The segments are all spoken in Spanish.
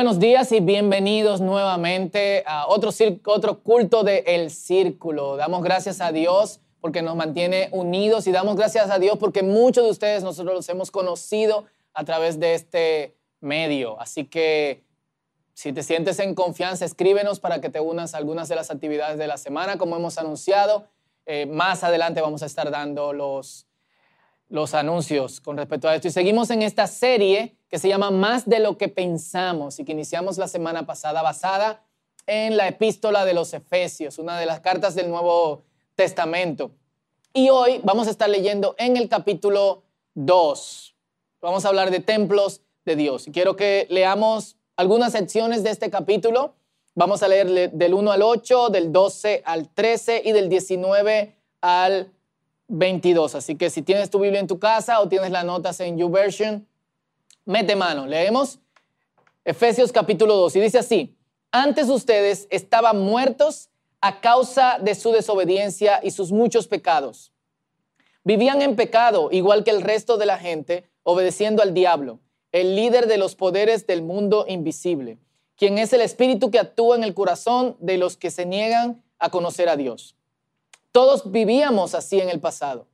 Buenos días y bienvenidos nuevamente a otro, otro culto de El Círculo. Damos gracias a Dios porque nos mantiene unidos y damos gracias a Dios porque muchos de ustedes nosotros los hemos conocido a través de este medio. Así que si te sientes en confianza, escríbenos para que te unas a algunas de las actividades de la semana, como hemos anunciado. Eh, más adelante vamos a estar dando los, los anuncios con respecto a esto. Y seguimos en esta serie que se llama Más de lo que pensamos y que iniciamos la semana pasada basada en la epístola de los Efesios, una de las cartas del Nuevo Testamento. Y hoy vamos a estar leyendo en el capítulo 2. Vamos a hablar de templos de Dios. Y quiero que leamos algunas secciones de este capítulo. Vamos a leer del 1 al 8, del 12 al 13 y del 19 al 22. Así que si tienes tu Biblia en tu casa o tienes las notas en YouVersion, mete mano. Leemos Efesios capítulo 2 y dice así, antes ustedes estaban muertos a causa de su desobediencia y sus muchos pecados. Vivían en pecado igual que el resto de la gente, obedeciendo al diablo, el líder de los poderes del mundo invisible, quien es el espíritu que actúa en el corazón de los que se niegan a conocer a Dios. Todos vivíamos así en el pasado,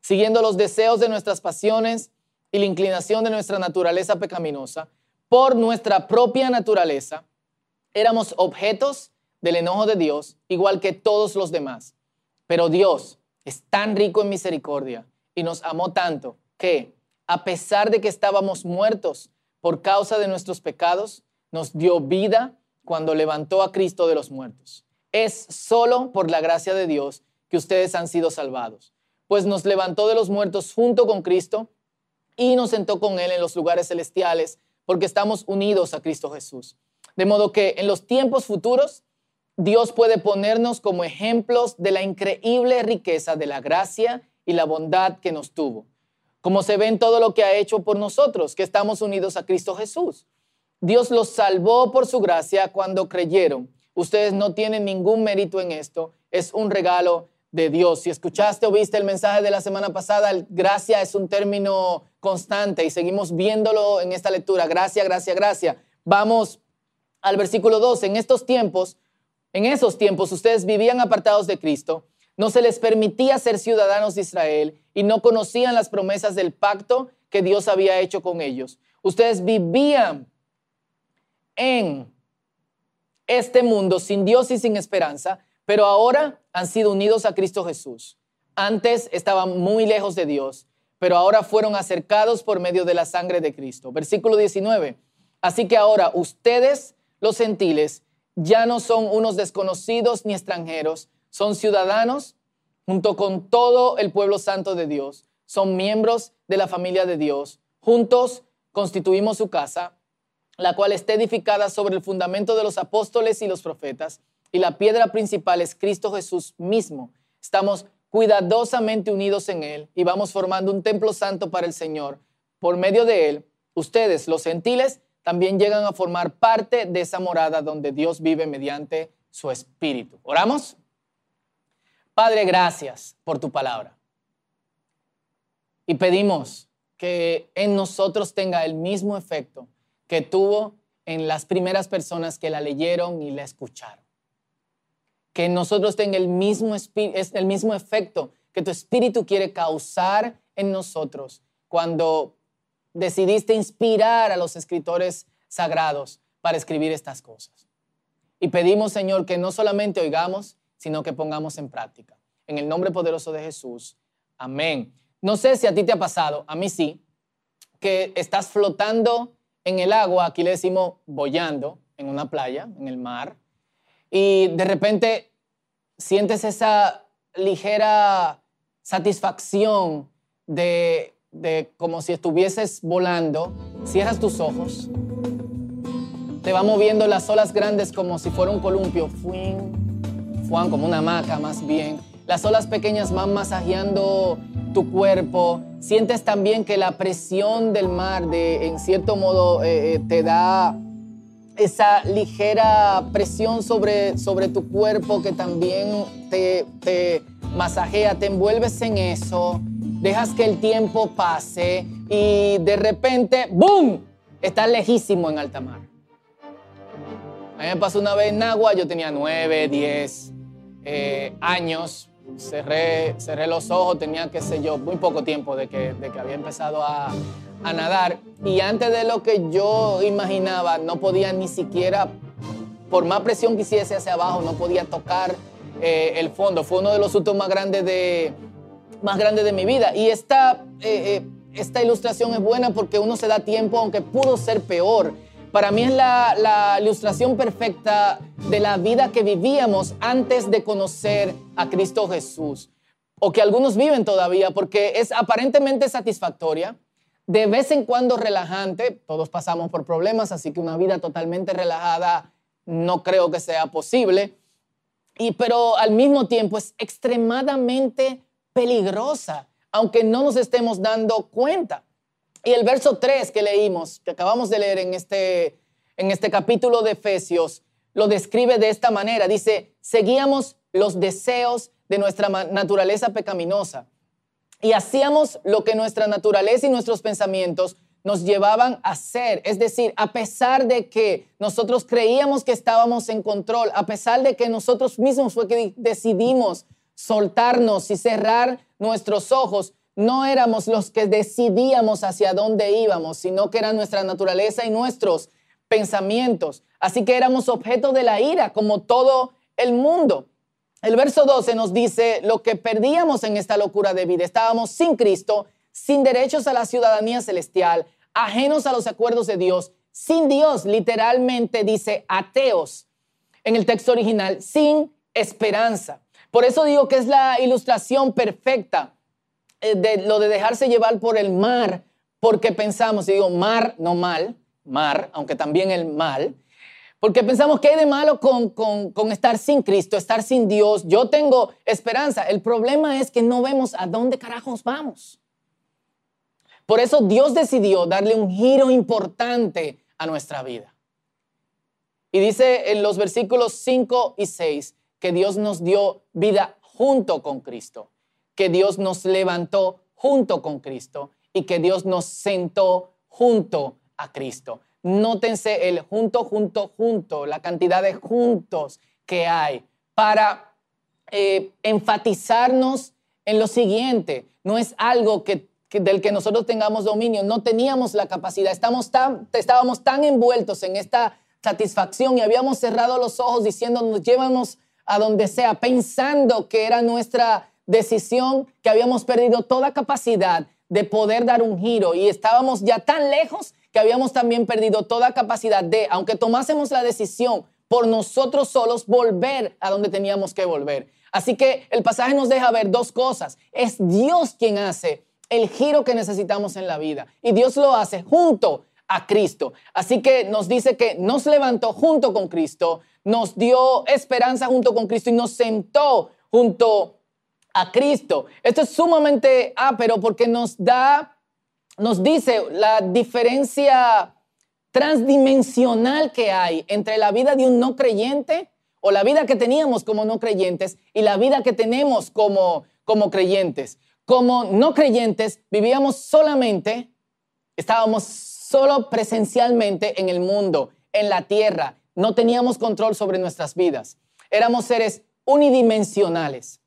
siguiendo los deseos de nuestras pasiones y la inclinación de nuestra naturaleza pecaminosa, por nuestra propia naturaleza, éramos objetos del enojo de Dios, igual que todos los demás. Pero Dios es tan rico en misericordia y nos amó tanto que, a pesar de que estábamos muertos por causa de nuestros pecados, nos dio vida cuando levantó a Cristo de los muertos. Es solo por la gracia de Dios que ustedes han sido salvados, pues nos levantó de los muertos junto con Cristo y nos sentó con Él en los lugares celestiales, porque estamos unidos a Cristo Jesús. De modo que en los tiempos futuros, Dios puede ponernos como ejemplos de la increíble riqueza de la gracia y la bondad que nos tuvo, como se ve en todo lo que ha hecho por nosotros, que estamos unidos a Cristo Jesús. Dios los salvó por su gracia cuando creyeron. Ustedes no tienen ningún mérito en esto, es un regalo de Dios. Si escuchaste o viste el mensaje de la semana pasada, gracia es un término constante y seguimos viéndolo en esta lectura. Gracia, gracia, gracia. Vamos al versículo 12. En estos tiempos, en esos tiempos, ustedes vivían apartados de Cristo, no se les permitía ser ciudadanos de Israel y no conocían las promesas del pacto que Dios había hecho con ellos. Ustedes vivían en este mundo sin Dios y sin esperanza pero ahora han sido unidos a Cristo Jesús. Antes estaban muy lejos de Dios, pero ahora fueron acercados por medio de la sangre de Cristo. Versículo 19. Así que ahora ustedes, los gentiles, ya no son unos desconocidos ni extranjeros, son ciudadanos junto con todo el pueblo santo de Dios, son miembros de la familia de Dios. Juntos constituimos su casa, la cual está edificada sobre el fundamento de los apóstoles y los profetas y la piedra principal es Cristo Jesús mismo. Estamos cuidadosamente unidos en Él y vamos formando un templo santo para el Señor. Por medio de Él, ustedes, los gentiles, también llegan a formar parte de esa morada donde Dios vive mediante su Espíritu. ¿Oramos? Padre, gracias por tu palabra. Y pedimos que en nosotros tenga el mismo efecto que tuvo en las primeras personas que la leyeron y la escucharon que nosotros tenga el mismo, el mismo efecto que tu espíritu quiere causar en nosotros cuando decidiste inspirar a los escritores sagrados para escribir estas cosas. Y pedimos, Señor, que no solamente oigamos, sino que pongamos en práctica. En el nombre poderoso de Jesús. Amén. No sé si a ti te ha pasado, a mí sí, que estás flotando en el agua, aquí le decimos boyando, en una playa, en el mar, y de repente sientes esa ligera satisfacción de, como si estuvieses volando, cierras tus ojos, te va moviendo las olas grandes como si fuera un columpio, fuin, fuan, como una hamaca más bien. Las olas pequeñas van masajeando tu cuerpo. Sientes también que la presión del mar, de, en cierto modo, eh, eh, te da esa ligera presión sobre, sobre tu cuerpo que también te, te masajea, te envuelves en eso, dejas que el tiempo pase y de repente, ¡boom!, estás lejísimo en alta mar. A mí me pasó una vez en Nagua, yo tenía 9, 10 eh, años, cerré, cerré los ojos, tenía, qué sé yo, muy poco tiempo de que, de que había empezado a, a nadar y antes de lo que yo imaginaba, no podía ni siquiera, por más presión que hiciese hacia abajo, no podía tocar eh, el fondo. Fue uno de los sustos más grandes de, más grandes de mi vida. Y esta, eh, eh, esta ilustración es buena porque uno se da tiempo, aunque pudo ser peor. Para mí es la, ilustración perfecta de la vida que vivíamos antes de conocer a Cristo Jesús, o que algunos viven todavía, porque es aparentemente satisfactoria, de vez en cuando relajante, todos pasamos por problemas, así que una vida totalmente relajada no creo que sea posible, y, pero al mismo tiempo es extremadamente peligrosa, aunque no nos estemos dando cuenta. Y el verso 3 que leímos, que acabamos de leer en este, en este capítulo de Efesios, lo describe de esta manera. Dice, seguíamos los deseos de nuestra naturaleza pecaminosa y hacíamos lo que nuestra naturaleza y nuestros pensamientos nos llevaban a hacer. Es decir, a pesar de que nosotros creíamos que estábamos en control, a pesar de que nosotros mismos fue que decidimos soltarnos y cerrar nuestros ojos, no éramos los que decidíamos hacia dónde íbamos, sino que era nuestra naturaleza y nuestros pensamientos. Así que éramos objeto de la ira, como todo el mundo. El verso 12 nos dice lo que perdíamos en esta locura de vida. Estábamos sin Cristo, sin derechos a la ciudadanía celestial, ajenos a los acuerdos de Dios, sin Dios, literalmente dice ateos en el texto original, sin esperanza. Por eso digo que es la ilustración perfecta de lo de dejarse llevar por el mar, porque pensamos, y digo mar, no mal, mar, aunque también el mal, porque pensamos que hay de malo con, con, estar sin Cristo, estar sin Dios. Yo tengo esperanza. El problema es que no vemos a dónde carajos vamos. Por eso Dios decidió darle un giro importante a nuestra vida. Y dice en los versículos 5 y 6 que Dios nos dio vida junto con Cristo, que Dios nos levantó junto con Cristo y que Dios nos sentó junto a Cristo. Nótense el junto, junto, junto, la cantidad de juntos que hay para eh, enfatizarnos en lo siguiente. No es algo que, del que nosotros tengamos dominio, no teníamos la capacidad, Estamos tan, estábamos tan envueltos en esta satisfacción y habíamos cerrado los ojos diciéndonos, llévanos a donde sea, pensando que era nuestra decisión, que habíamos perdido toda capacidad de poder dar un giro y estábamos ya tan lejos que habíamos también perdido toda capacidad de, aunque tomásemos la decisión por nosotros solos, volver a donde teníamos que volver. Así que el pasaje nos deja ver dos cosas. Es Dios quien hace el giro que necesitamos en la vida y Dios lo hace junto a Cristo. Así que nos dice que nos levantó junto con Cristo, nos dio esperanza junto con Cristo y nos sentó junto a Cristo. Esto es sumamente ápero porque nos da nos dice la diferencia transdimensional que hay entre la vida de un no creyente o la vida que teníamos como no creyentes y la vida que tenemos como, como creyentes. Como no creyentes vivíamos solamente, estábamos solo presencialmente en el mundo, en la tierra, no teníamos control sobre nuestras vidas. Éramos seres unidimensionales.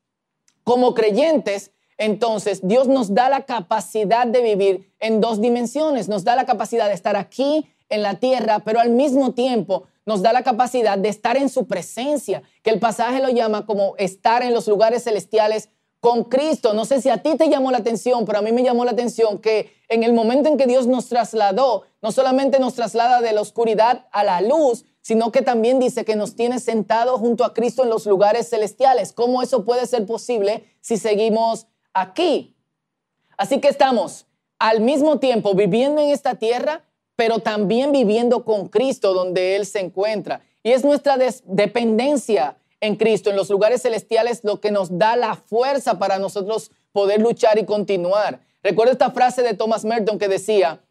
Como creyentes entonces, Dios nos da la capacidad de vivir en dos dimensiones. Nos da la capacidad de estar aquí en la tierra, pero al mismo tiempo nos da la capacidad de estar en su presencia, que el pasaje lo llama como estar en los lugares celestiales con Cristo. No sé si a ti te llamó la atención, pero a mí me llamó la atención que en el momento en que Dios nos trasladó, no solamente nos traslada de la oscuridad a la luz, sino que también dice que nos tiene sentado junto a Cristo en los lugares celestiales. ¿Cómo eso puede ser posible si seguimos aquí. Así que estamos al mismo tiempo viviendo en esta tierra, pero también viviendo con Cristo donde Él se encuentra. Y es nuestra dependencia en Cristo, en los lugares celestiales, lo que nos da la fuerza para nosotros poder luchar y continuar. Recuerdo esta frase de Thomas Merton que decía,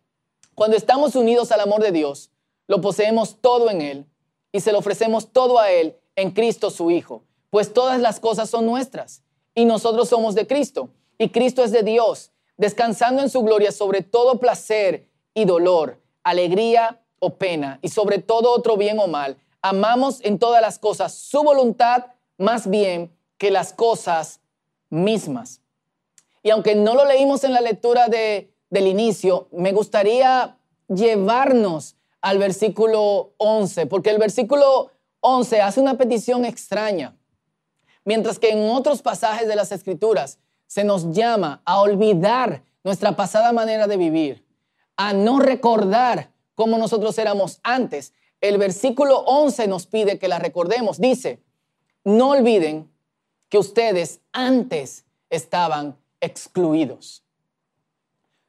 cuando estamos unidos al amor de Dios, lo poseemos todo en Él y se lo ofrecemos todo a Él en Cristo su Hijo, pues todas las cosas son nuestras y nosotros somos de Cristo y Cristo es de Dios, descansando en su gloria sobre todo placer y dolor, alegría o pena y sobre todo otro bien o mal. amamos en todas las cosas su voluntad más bien que las cosas mismas. Y aunque no lo leímos en la lectura de, del inicio, me gustaría llevarnos al versículo 11, porque el versículo 11 hace una petición extraña. Mientras que en otros pasajes de las Escrituras se nos llama a olvidar nuestra pasada manera de vivir, a no recordar cómo nosotros éramos antes. El versículo 11 nos pide que la recordemos. Dice, no olviden que ustedes antes estaban excluidos.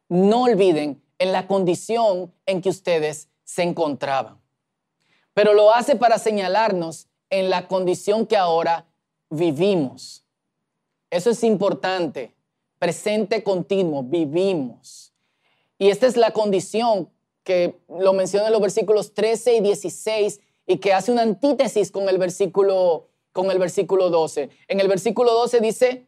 No olviden en la condición en que ustedes se encontraban. Pero lo hace para señalarnos en la condición que ahora vivimos. Eso es importante. Presente continuo, vivimos. Y esta es la condición que lo menciona en los versículos 13 y 16 y que hace una antítesis con el versículo con el versículo 12. En el versículo 12 dice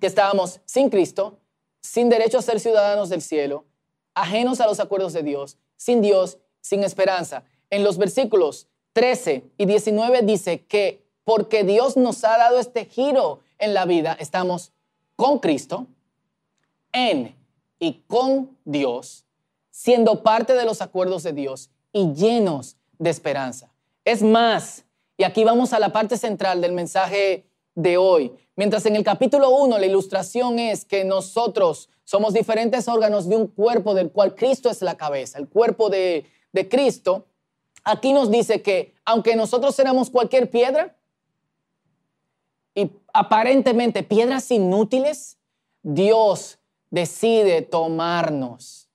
que estábamos sin Cristo, sin derecho a ser ciudadanos del cielo, ajenos a los acuerdos de Dios, sin Dios, sin esperanza. En los versículos 13 y 19 dice que porque Dios nos ha dado este giro en la vida. Estamos con Cristo, en y con Dios, siendo parte de los acuerdos de Dios y llenos de esperanza. Es más, y aquí vamos a la parte central del mensaje de hoy. Mientras en el capítulo 1 la ilustración es que nosotros somos diferentes órganos de un cuerpo del cual Cristo es la cabeza, el cuerpo de, de Cristo, aquí nos dice que aunque nosotros éramos cualquier piedra, y aparentemente piedras inútiles, Dios decide tomarnos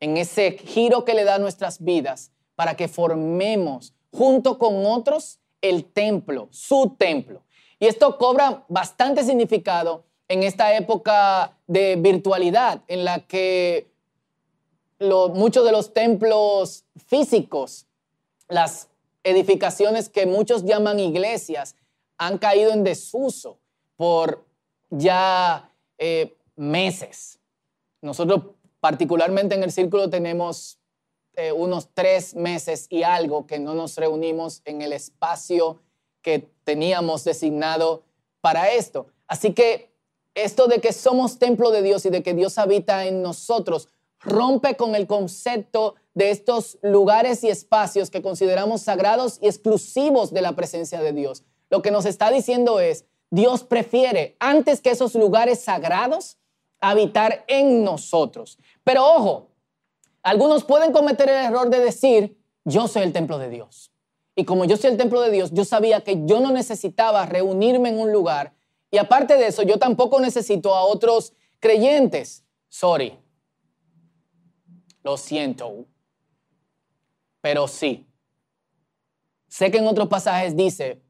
en ese giro que le da a nuestras vidas para que formemos junto con otros el templo, su templo. Y esto cobra bastante significado en esta época de virtualidad en la que muchos de los templos físicos, las edificaciones que muchos llaman iglesias, han caído en desuso por ya eh, meses. Nosotros particularmente en el círculo tenemos eh, unos tres meses y algo que no nos reunimos en el espacio que teníamos designado para esto. Así que esto de que somos templo de Dios y de que Dios habita en nosotros rompe con el concepto de estos lugares y espacios que consideramos sagrados y exclusivos de la presencia de Dios. Lo que nos está diciendo es, Dios prefiere, antes que esos lugares sagrados, habitar en nosotros. Pero ojo, algunos pueden cometer el error de decir, yo soy el templo de Dios. Y como yo soy el templo de Dios, yo sabía que yo no necesitaba reunirme en un lugar. Y aparte de eso, yo tampoco necesito a otros creyentes. Sorry. Lo siento. Pero sí. Sé que en otros pasajes dice,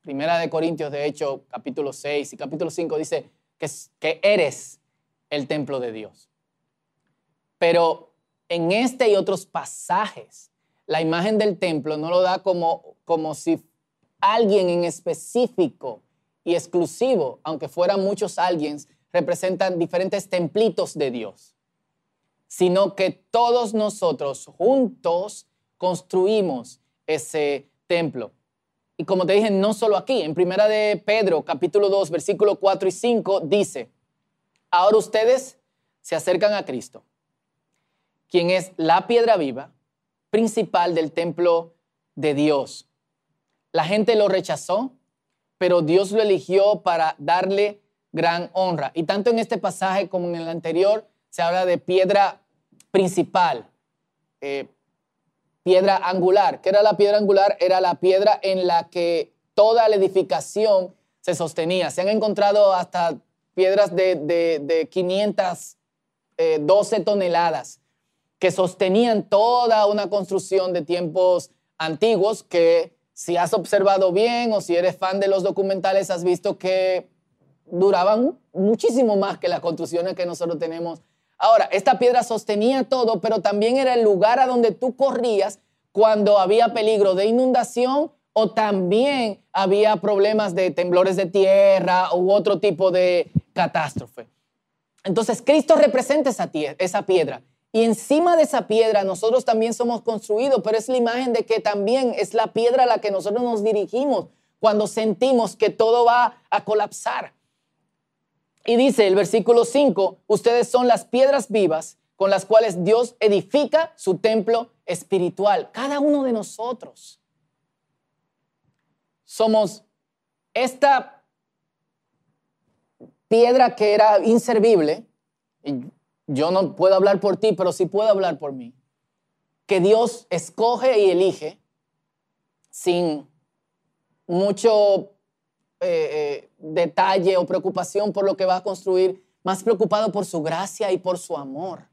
Primera de Corintios, de hecho, capítulo 6 y capítulo 5 dice que, que eres el templo de Dios. Pero en este y otros pasajes, la imagen del templo no lo da como, como si alguien en específico y exclusivo, aunque fueran muchos alguien, representan diferentes templitos de Dios, sino que todos nosotros juntos construimos ese templo. Y como te dije, no solo aquí, en primera de Pedro, capítulo 2, versículo 4 y 5, dice, ahora ustedes se acercan a Cristo, quien es la piedra viva, principal del templo de Dios. La gente lo rechazó, pero Dios lo eligió para darle gran honra. Y tanto en este pasaje como en el anterior se habla de piedra principal. Eh, piedra angular. ¿Qué era la piedra angular? Era la piedra en la que toda la edificación se sostenía. Se han encontrado hasta piedras de, de, 512 eh, toneladas que sostenían toda una construcción de tiempos antiguos que si has observado bien o si eres fan de los documentales has visto que duraban muchísimo más que las construcciones que nosotros tenemos Ahora, esta piedra sostenía todo, pero también era el lugar a donde tú corrías cuando había peligro de inundación o también había problemas de temblores de tierra u otro tipo de catástrofe. Entonces, Cristo representa esa, esa piedra Y encima de esa piedra nosotros también somos construidos, pero es la imagen de que también es la piedra a la que nosotros nos dirigimos cuando sentimos que todo va a colapsar. Y dice el versículo 5, ustedes son las piedras vivas con las cuales Dios edifica su templo espiritual. Cada uno de nosotros somos esta piedra que era inservible. Y yo no puedo hablar por ti, pero sí puedo hablar por mí. Que Dios escoge y elige sin mucho eh, eh, detalle o preocupación por lo que va a construir, más preocupado por su gracia y por su amor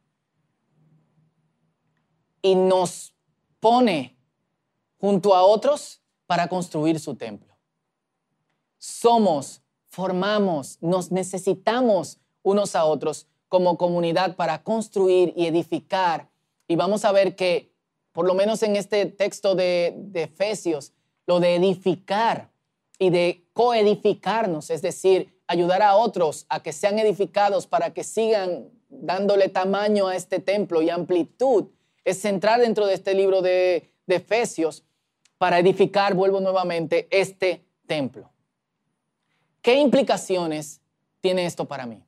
y nos pone junto a otros para construir su templo. Somos, formamos, nos necesitamos unos a otros como comunidad para construir y edificar. Y vamos a ver que, por lo menos en este texto de, de Efesios, lo de edificar y de coedificarnos, es decir, ayudar a otros a que sean edificados para que sigan dándole tamaño a este templo y amplitud, es centrar dentro de este libro de, Efesios para edificar, vuelvo nuevamente, este templo. ¿Qué implicaciones tiene esto para mí?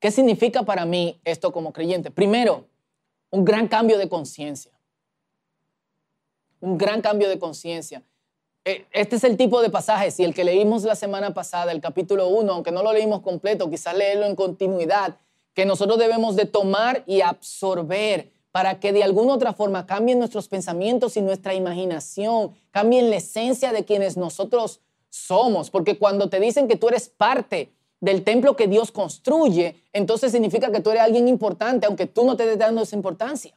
¿Qué significa para mí esto como creyente? Primero, un gran cambio de conciencia. Un gran cambio de conciencia. E, este es el tipo de pasajes, y el que leímos la semana pasada, el capítulo 1, aunque no lo leímos completo, quizás leerlo en continuidad, que nosotros debemos de tomar y absorber para que de alguna otra forma cambien nuestros pensamientos y nuestra imaginación, cambien la esencia de quienes nosotros somos. Porque cuando te dicen que tú eres parte del templo que Dios construye, entonces significa que tú eres alguien importante, aunque tú no te estés dando esa importancia.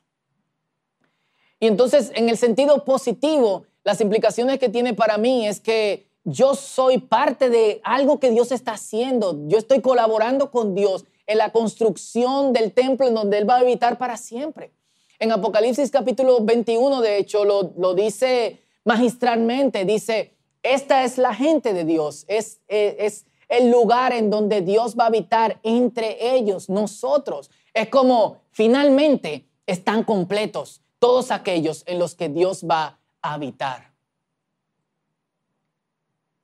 Y entonces, en el sentido positivo, las implicaciones que tiene para mí es que yo soy parte de algo que Dios está haciendo. Yo estoy colaborando con Dios en la construcción del templo en donde Él va a habitar para siempre. En Apocalipsis capítulo 21, de hecho, lo, dice magistralmente, dice, esta es la gente de Dios, es, es, es el lugar en donde Dios va a habitar entre ellos, nosotros. Es como finalmente están completos todos aquellos en los que Dios va a habitar.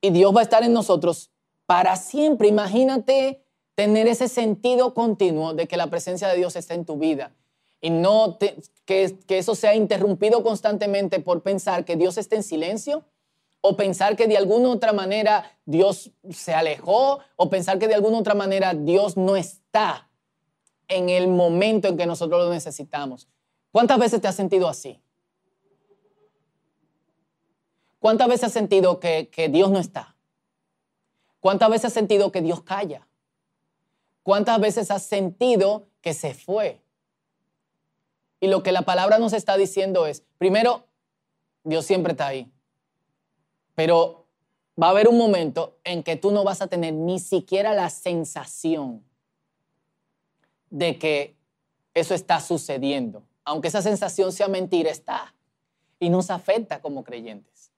Y Dios va a estar en nosotros para siempre. Imagínate tener ese sentido continuo de que la presencia de Dios está en tu vida y no que, que eso sea interrumpido constantemente por pensar que Dios está en silencio o pensar que de alguna otra manera Dios se alejó o pensar que de alguna otra manera Dios no está en el momento en que nosotros lo necesitamos. ¿Cuántas veces te has sentido así? ¿Cuántas veces has sentido que, Dios no está? ¿Cuántas veces has sentido que Dios calla? ¿Cuántas veces has sentido que se fue? Y lo que la palabra nos está diciendo es, primero, Dios siempre está ahí. Pero va a haber un momento en que tú no vas a tener ni siquiera la sensación de que eso está sucediendo. Aunque esa sensación sea mentira, está. Y nos afecta como creyentes.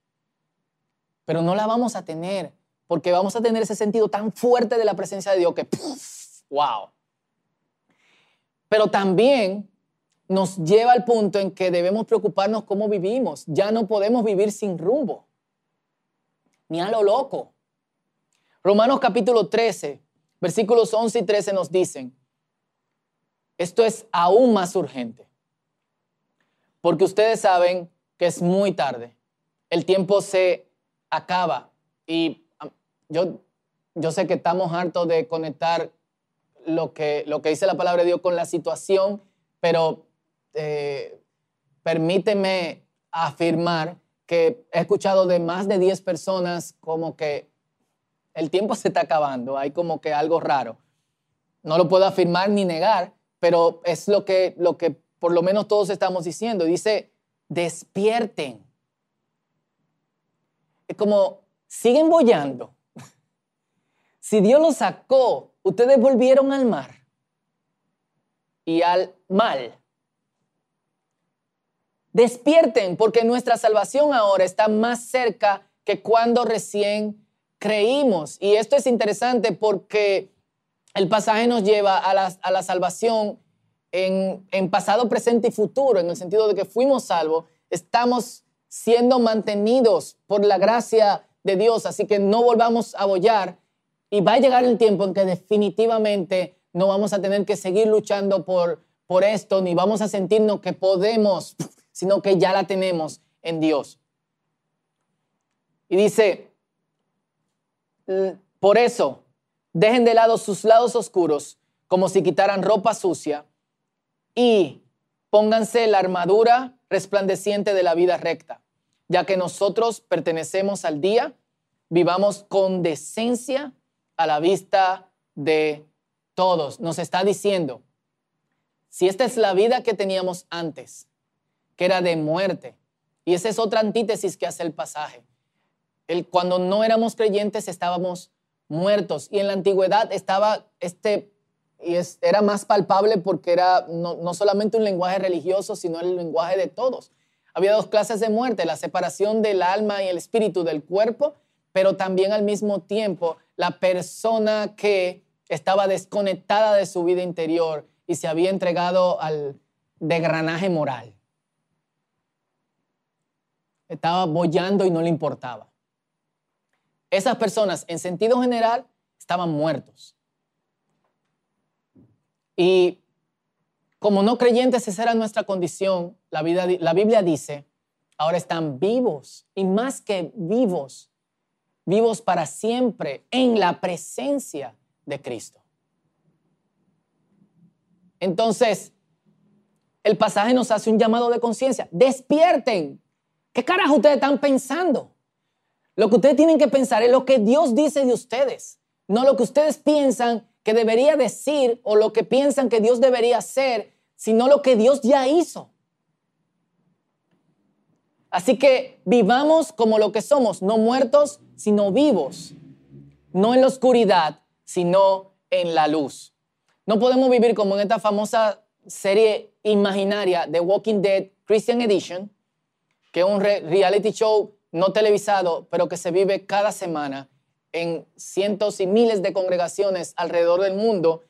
Pero no la vamos a tener porque vamos a tener ese sentido tan fuerte de la presencia de Dios que wow. Pero también nos lleva al punto en que debemos preocuparnos cómo vivimos. Ya no podemos vivir sin rumbo, ni a lo loco. Romanos capítulo 13, versículos 11 y 13 nos dicen, esto es aún más urgente, porque ustedes saben que es muy tarde, el tiempo se acaba y yo, yo sé que estamos hartos de conectar lo que, lo que dice la palabra de Dios con la situación, pero eh, permíteme afirmar que he escuchado de más de 10 personas como que el tiempo se está acabando, hay como que algo raro. No lo puedo afirmar ni negar, pero es lo que, lo que por lo menos todos estamos diciendo. Dice, despierten. Es como, siguen bollando. Si Dios los sacó ustedes volvieron al mar y al mal. Despierten porque nuestra salvación ahora está más cerca que cuando recién creímos. Y esto es interesante porque el pasaje nos lleva a la, a la salvación en, pasado, presente y futuro, en el sentido de que fuimos salvos, estamos siendo mantenidos por la gracia de Dios, así que no volvamos a bollar y va a llegar el tiempo en que definitivamente no vamos a tener que seguir luchando por, por esto, ni vamos a sentirnos que podemos, sino que ya la tenemos en Dios. Y dice, por eso, dejen de lado sus lados oscuros, como si quitaran ropa sucia, y pónganse la armadura resplandeciente de la vida recta, ya que nosotros pertenecemos al día, vivamos con decencia a la vista de todos. Nos está diciendo, si esta es la vida que teníamos antes, que era de muerte, y esa es otra antítesis que hace el pasaje. El, cuando no éramos creyentes estábamos muertos y en la antigüedad estaba este, y era más palpable porque era no, no solamente un lenguaje religioso, sino el lenguaje de todos. Había dos clases de muerte, la separación del alma y el espíritu del cuerpo, pero también al mismo tiempo la persona que estaba desconectada de su vida interior y se había entregado al degranaje moral. Estaba bollando y no le importaba. Esas personas, en sentido general, estaban muertos. Y como no creyentes, esa era nuestra condición. La, vida, la Biblia dice, ahora están vivos y más que vivos, vivos para siempre en la presencia de Cristo. Entonces, el pasaje nos hace un llamado de conciencia. Despierten. ¿Qué carajo ustedes están pensando? Lo que ustedes tienen que pensar es lo que Dios dice de ustedes, no lo que ustedes piensan que debería decir o lo que piensan que Dios debería hacer, sino lo que Dios ya hizo. Así que vivamos como lo que somos, no muertos, sino vivos, no en la oscuridad, sino en la luz. No podemos vivir como en esta famosa serie imaginaria de Walking Dead Christian Edition, que es un reality show no televisado, pero que se vive cada semana en cientos y miles de congregaciones alrededor del mundo.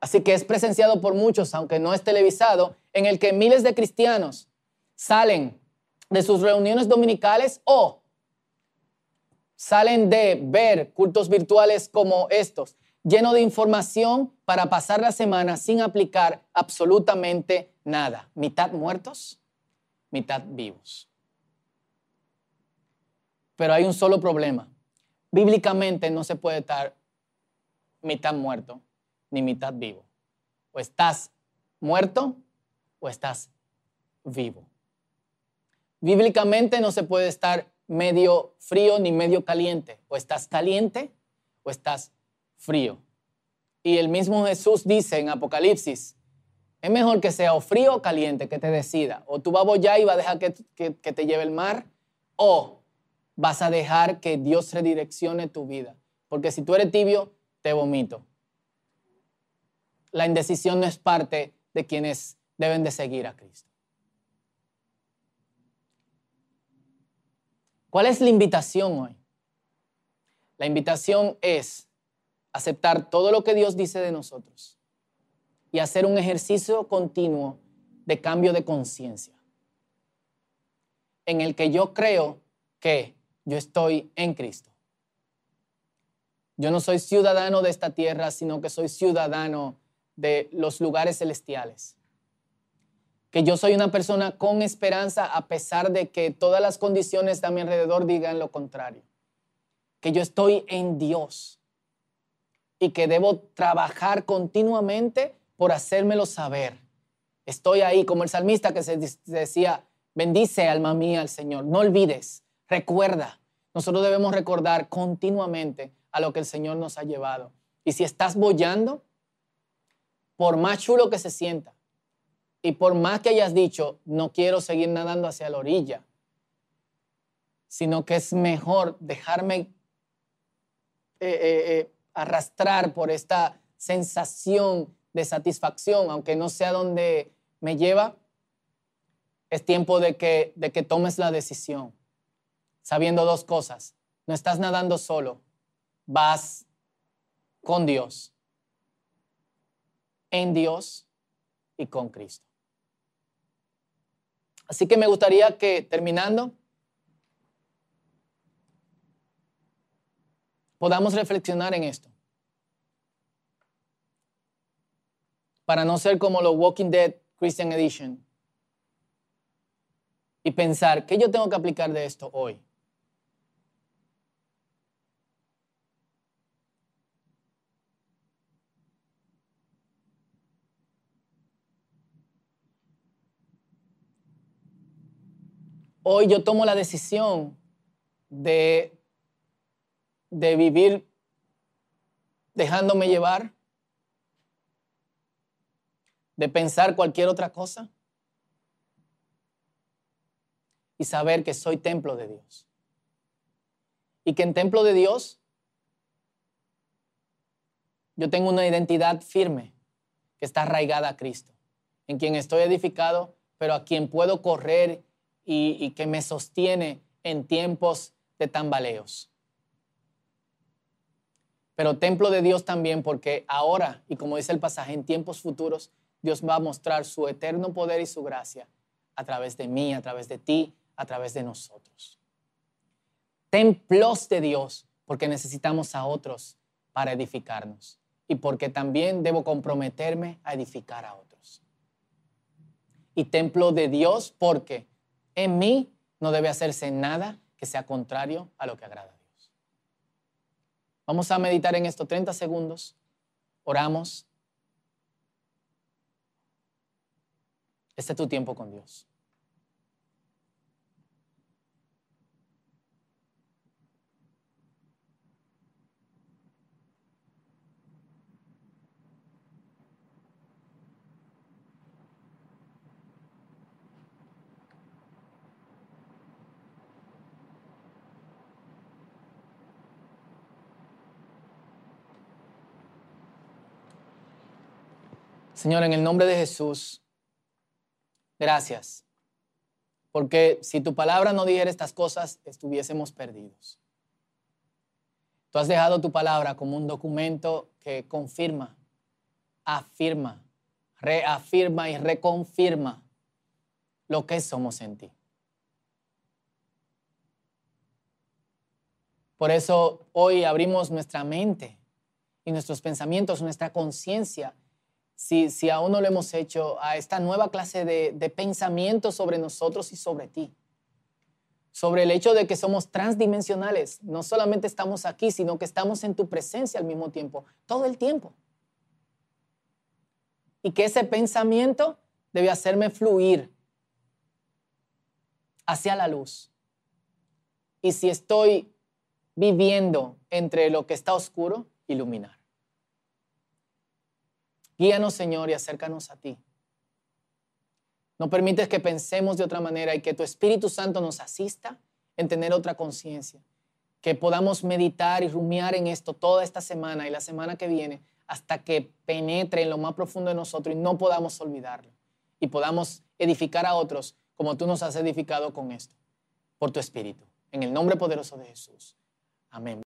Así que es presenciado por muchos, aunque no es televisado, en el que miles de cristianos salen de sus reuniones dominicales o salen de ver cultos virtuales como estos, lleno de información para pasar la semana sin aplicar absolutamente nada. Mitad muertos, mitad vivos. Pero hay un solo problema. Bíblicamente no se puede estar mitad muerto ni mitad vivo. O estás muerto o estás vivo. Bíblicamente no se puede estar medio frío ni medio caliente. O estás caliente o estás frío. Y el mismo Jesús dice en Apocalipsis, es mejor que sea o frío o caliente que te decida. O tú vas a y vas a dejar que, que te lleve el mar, o vas a dejar que Dios redireccione tu vida. Porque si tú eres tibio, te vomito. La indecisión no es parte de quienes deben de seguir a Cristo. ¿Cuál es la invitación hoy? La invitación es aceptar todo lo que Dios dice de nosotros y hacer un ejercicio continuo de cambio de conciencia, en el que yo creo que yo estoy en Cristo. Yo no soy ciudadano de esta tierra, sino que soy ciudadano de los lugares celestiales que yo soy una persona con esperanza a pesar de que todas las condiciones a mi alrededor digan lo contrario. Que yo estoy en Dios y que debo trabajar continuamente por hacérmelo saber. Estoy ahí como el salmista que se decía, bendice alma mía al Señor. No olvides, recuerda. Nosotros debemos recordar continuamente a lo que el Señor nos ha llevado. Y si estás bollando, por más chulo que se sienta, y por más que hayas dicho, no quiero seguir nadando hacia la orilla, sino que es mejor dejarme eh, eh, eh, arrastrar por esta sensación de satisfacción, aunque no sé a dónde me lleva, es tiempo de que, de que tomes la decisión, sabiendo dos cosas. No estás nadando solo, vas con Dios en Dios y con Cristo. Así que me gustaría que terminando podamos reflexionar en esto. Para no ser como los Walking Dead Christian Edition. Y pensar, ¿qué yo tengo que aplicar de esto hoy? Hoy yo tomo la decisión de, de vivir dejándome llevar, de pensar cualquier otra cosa y saber que soy templo de Dios. Y que en templo de Dios yo tengo una identidad firme que está arraigada a Cristo, en quien estoy edificado, pero a quien puedo correr y, que me sostiene en tiempos de tambaleos. Pero templo de Dios también porque ahora, y como dice el pasaje, en tiempos futuros, Dios va a mostrar su eterno poder y su gracia a través de mí, a través de ti, a través de nosotros. Templos de Dios porque necesitamos a otros para edificarnos y porque también debo comprometerme a edificar a otros. Y templo de Dios porque en mí no debe hacerse nada que sea contrario a lo que agrada a Dios. Vamos a meditar en esto 30 segundos. Oramos. Este es tu tiempo con Dios. Señor, en el nombre de Jesús, gracias. Porque si tu palabra no dijera estas cosas, estuviésemos perdidos. Tú has dejado tu palabra como un documento que confirma, afirma, reafirma y reconfirma lo que somos en ti. Por eso hoy abrimos nuestra mente y nuestros pensamientos, nuestra conciencia si, aún no lo hemos hecho, a esta nueva clase de, de pensamientos sobre nosotros y sobre ti. Sobre el hecho de que somos transdimensionales. No solamente estamos aquí, sino que estamos en tu presencia al mismo tiempo, todo el tiempo. Y que ese pensamiento debe hacerme fluir hacia la luz. Y si estoy viviendo entre lo que está oscuro, iluminar. Guíanos, Señor, y acércanos a ti. No permites que pensemos de otra manera y que tu Espíritu Santo nos asista en tener otra conciencia. Que podamos meditar y rumiar en esto toda esta semana y la semana que viene hasta que penetre en lo más profundo de nosotros y no podamos olvidarlo. Y podamos edificar a otros como tú nos has edificado con esto, por tu Espíritu. En el nombre poderoso de Jesús. Amén.